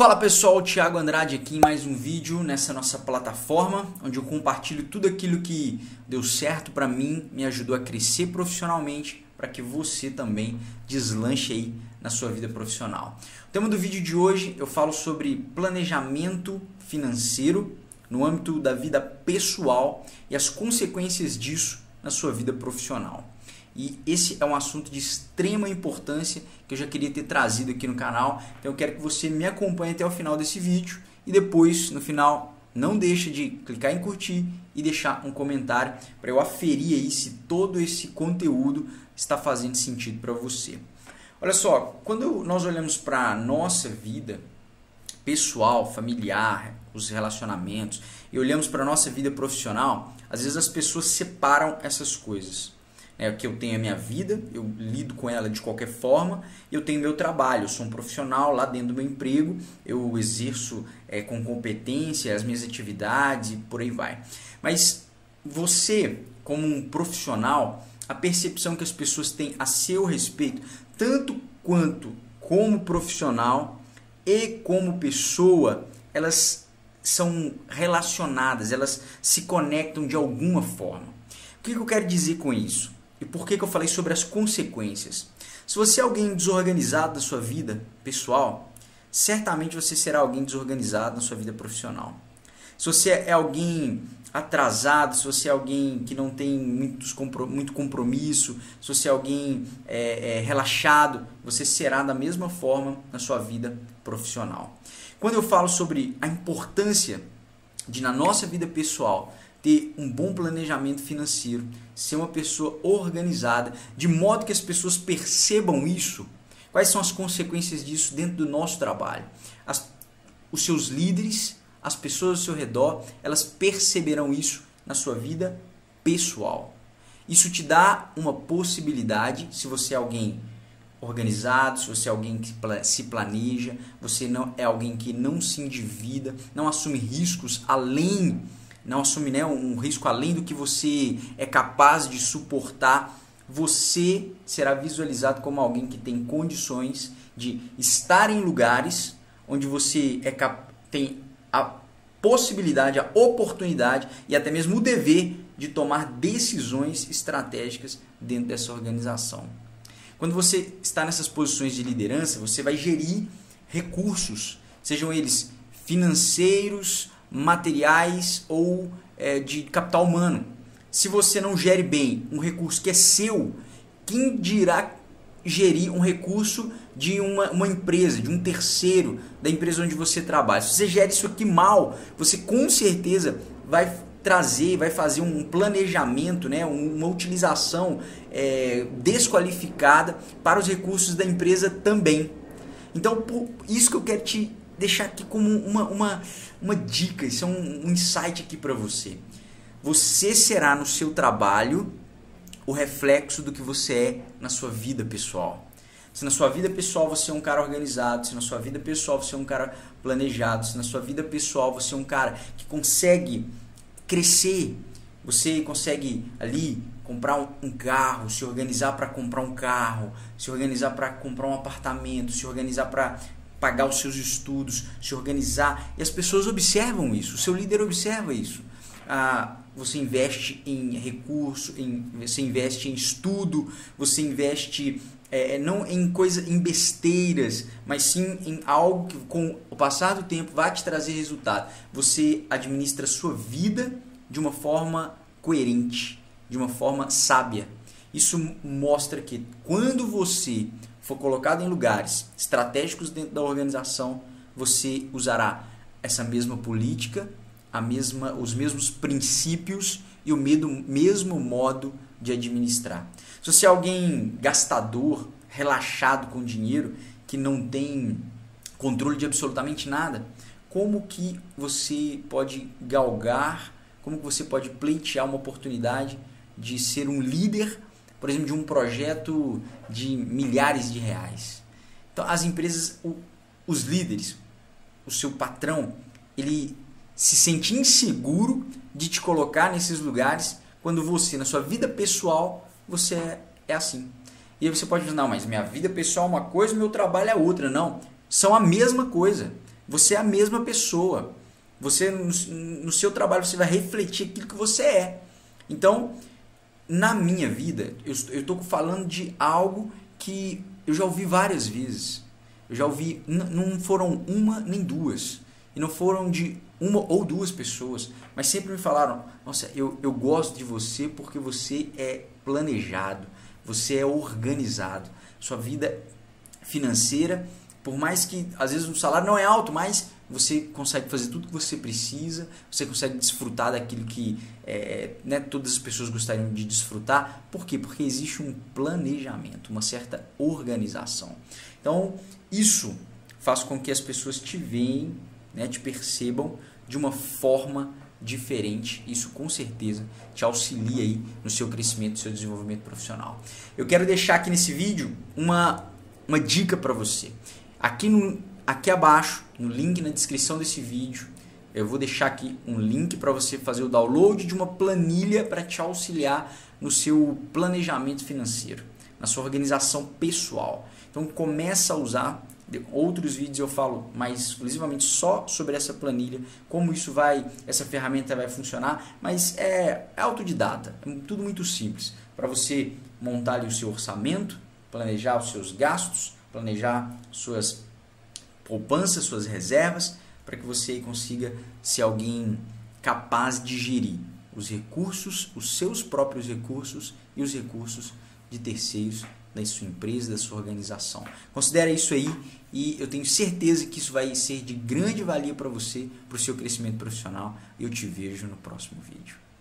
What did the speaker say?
Fala pessoal, Thiago Andrade aqui em mais um vídeo nessa nossa plataforma, onde eu compartilho tudo aquilo que deu certo para mim, me ajudou a crescer profissionalmente, para que você também deslanche aí na sua vida profissional. O tema do vídeo de hoje eu falo sobre planejamento financeiro no âmbito da vida pessoal e as consequências disso na sua vida profissional. E esse é um assunto de extrema importância que eu já queria ter trazido aqui no canal. Então eu quero que você me acompanhe até o final desse vídeo e depois, no final, não deixe de clicar em curtir e deixar um comentário para eu aferir aí se todo esse conteúdo está fazendo sentido para você. Olha só, quando nós olhamos para a nossa vida pessoal, familiar, os relacionamentos e olhamos para a nossa vida profissional, às vezes as pessoas separam essas coisas é que eu tenho a minha vida, eu lido com ela de qualquer forma, eu tenho meu trabalho, eu sou um profissional lá dentro do meu emprego, eu exerço é, com competência as minhas atividades e por aí vai. Mas você, como um profissional, a percepção que as pessoas têm a seu respeito, tanto quanto como profissional e como pessoa, elas são relacionadas, elas se conectam de alguma forma. O que eu quero dizer com isso? E por que, que eu falei sobre as consequências? Se você é alguém desorganizado da sua vida pessoal, certamente você será alguém desorganizado na sua vida profissional. Se você é alguém atrasado, se você é alguém que não tem muitos, muito compromisso, se você é alguém é, é, relaxado, você será da mesma forma na sua vida profissional. Quando eu falo sobre a importância de, na nossa vida pessoal, ter um bom planejamento financeiro, ser uma pessoa organizada, de modo que as pessoas percebam isso. Quais são as consequências disso dentro do nosso trabalho? As, os seus líderes, as pessoas ao seu redor, elas perceberão isso na sua vida pessoal. Isso te dá uma possibilidade, se você é alguém organizado, se você é alguém que se planeja, você não é alguém que não se endivida, não assume riscos além não assume né, um risco além do que você é capaz de suportar, você será visualizado como alguém que tem condições de estar em lugares onde você é tem a possibilidade, a oportunidade e até mesmo o dever de tomar decisões estratégicas dentro dessa organização. Quando você está nessas posições de liderança, você vai gerir recursos, sejam eles financeiros, materiais ou é, de capital humano. Se você não gere bem um recurso que é seu, quem dirá gerir um recurso de uma, uma empresa, de um terceiro, da empresa onde você trabalha? Se você gera isso aqui mal, você com certeza vai trazer, vai fazer um planejamento, né, uma utilização é, desqualificada para os recursos da empresa também. Então, por isso que eu quero te deixar aqui como uma, uma, uma dica, isso é um, um insight aqui para você. Você será no seu trabalho o reflexo do que você é na sua vida pessoal. Se na sua vida pessoal você é um cara organizado, se na sua vida pessoal você é um cara planejado, se na sua vida pessoal você é um cara que consegue crescer, você consegue ali comprar um, carro, se organizar para comprar um carro, se organizar para comprar um apartamento, se organizar para pagar os seus estudos, se organizar. E as pessoas observam isso, o seu líder observa isso. Ah, você investe em recurso, em, você investe em estudo, você investe é, não em coisa, em besteiras, mas sim em algo que com o passar do tempo vai te trazer resultado. Você administra a sua vida de uma forma coerente, de uma forma sábia. Isso mostra que quando você for colocado em lugares estratégicos dentro da organização, você usará essa mesma política, a mesma, os mesmos princípios e o mesmo modo de administrar. Se você é alguém gastador, relaxado com dinheiro, que não tem controle de absolutamente nada, como que você pode galgar, como que você pode pleitear uma oportunidade de ser um líder por exemplo, de um projeto de milhares de reais. Então, as empresas, os líderes, o seu patrão, ele se sente inseguro de te colocar nesses lugares quando você, na sua vida pessoal, você é, é assim. E aí você pode dizer, não, mas minha vida pessoal é uma coisa, meu trabalho é outra. Não, são a mesma coisa. você é a mesma pessoa. Você no, no seu trabalho você vai refletir aquilo que você é. Então, na minha vida, eu estou falando de algo que eu já ouvi várias vezes. Eu já ouvi, não foram uma nem duas. E não foram de uma ou duas pessoas, mas sempre me falaram: Nossa, eu, eu gosto de você porque você é planejado, você é organizado. Sua vida financeira, por mais que às vezes o salário não é alto, mas você consegue fazer tudo que você precisa, você consegue desfrutar daquilo que é, né, todas as pessoas gostariam de desfrutar. Por quê? Porque existe um planejamento, uma certa organização. Então, isso faz com que as pessoas te veem, né, te percebam de uma forma diferente. Isso com certeza te auxilia aí no seu crescimento, no seu desenvolvimento profissional. Eu quero deixar aqui nesse vídeo uma, uma dica para você. Aqui no, Aqui abaixo, no link na descrição desse vídeo, eu vou deixar aqui um link para você fazer o download de uma planilha para te auxiliar no seu planejamento financeiro, na sua organização pessoal. Então começa a usar. Outros vídeos eu falo mais exclusivamente só sobre essa planilha, como isso vai, essa ferramenta vai funcionar, mas é, autodidata, é tudo muito simples para você montar o seu orçamento, planejar os seus gastos, planejar suas poupança, suas reservas, para que você consiga ser alguém capaz de gerir os recursos, os seus próprios recursos e os recursos de terceiros da sua empresa, da sua organização. Considere isso aí e eu tenho certeza que isso vai ser de grande valia para você, para o seu crescimento profissional eu te vejo no próximo vídeo.